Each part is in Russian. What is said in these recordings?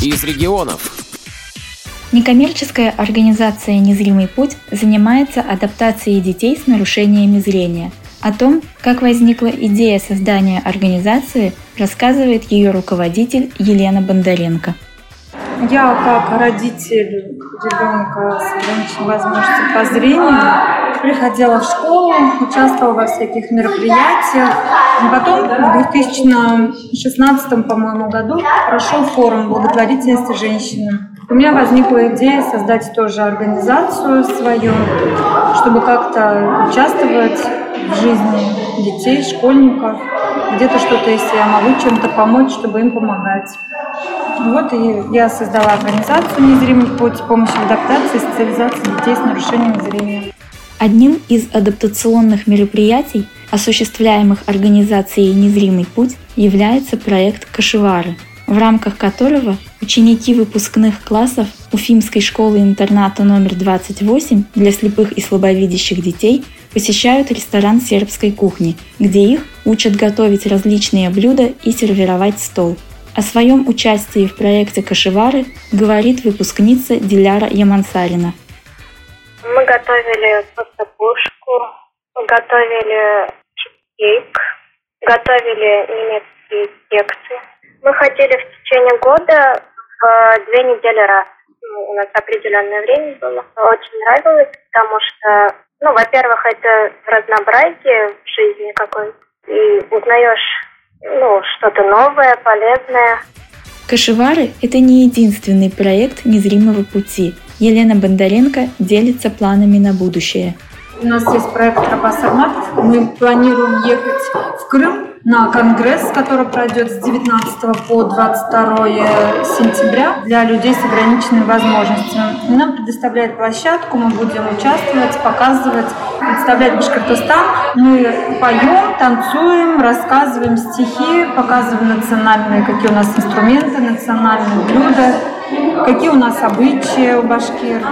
из регионов. Некоммерческая организация «Незримый путь» занимается адаптацией детей с нарушениями зрения. О том, как возникла идея создания организации, рассказывает ее руководитель Елена Бондаренко. Я как родитель ребенка с ограниченной возможностью по зрению приходила в школу, участвовала во всяких мероприятиях. И потом в 2016, по-моему, году прошел форум благотворительности женщинам. У меня возникла идея создать тоже организацию свою, чтобы как-то участвовать в жизни детей, школьников, где-то что-то, если я могу чем-то помочь, чтобы им помогать. Вот и я создала организацию «Незримый путь» помощи в адаптации и социализации детей с нарушением зрения. Одним из адаптационных мероприятий, осуществляемых организацией «Незримый путь», является проект «Кашевары», в рамках которого ученики выпускных классов Уфимской школы-интерната номер 28 для слепых и слабовидящих детей посещают ресторан сербской кухни, где их учат готовить различные блюда и сервировать стол – о своем участии в проекте «Кашевары» говорит выпускница Диляра Ямансарина. Готовили пустопушку, готовили кейк, готовили немецкие тексты. Мы ходили в течение года в две недели раз. Ну, у нас определенное время было. Очень нравилось, потому что, ну, во-первых, это разнообразие в жизни какой-то. И узнаешь ну, что-то новое, полезное. Кашевары – это не единственный проект незримого пути. Елена Бондаренко делится планами на будущее. У нас есть проект «Тропа Сарматов». Мы планируем ехать в Крым на конгресс, который пройдет с 19 по 22 сентября для людей с ограниченными возможностями. Нам предоставляет площадку, мы будем участвовать, показывать, представлять Башкортостан. Мы поем, танцуем, рассказываем стихи, показываем национальные, какие у нас инструменты, национальные блюда, какие у нас обычаи у башкир.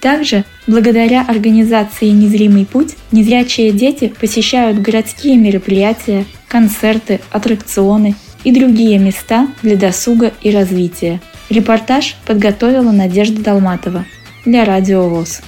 Также, благодаря организации «Незримый путь», незрячие дети посещают городские мероприятия, концерты, аттракционы и другие места для досуга и развития. Репортаж подготовила Надежда Долматова для Радио ВОЗ.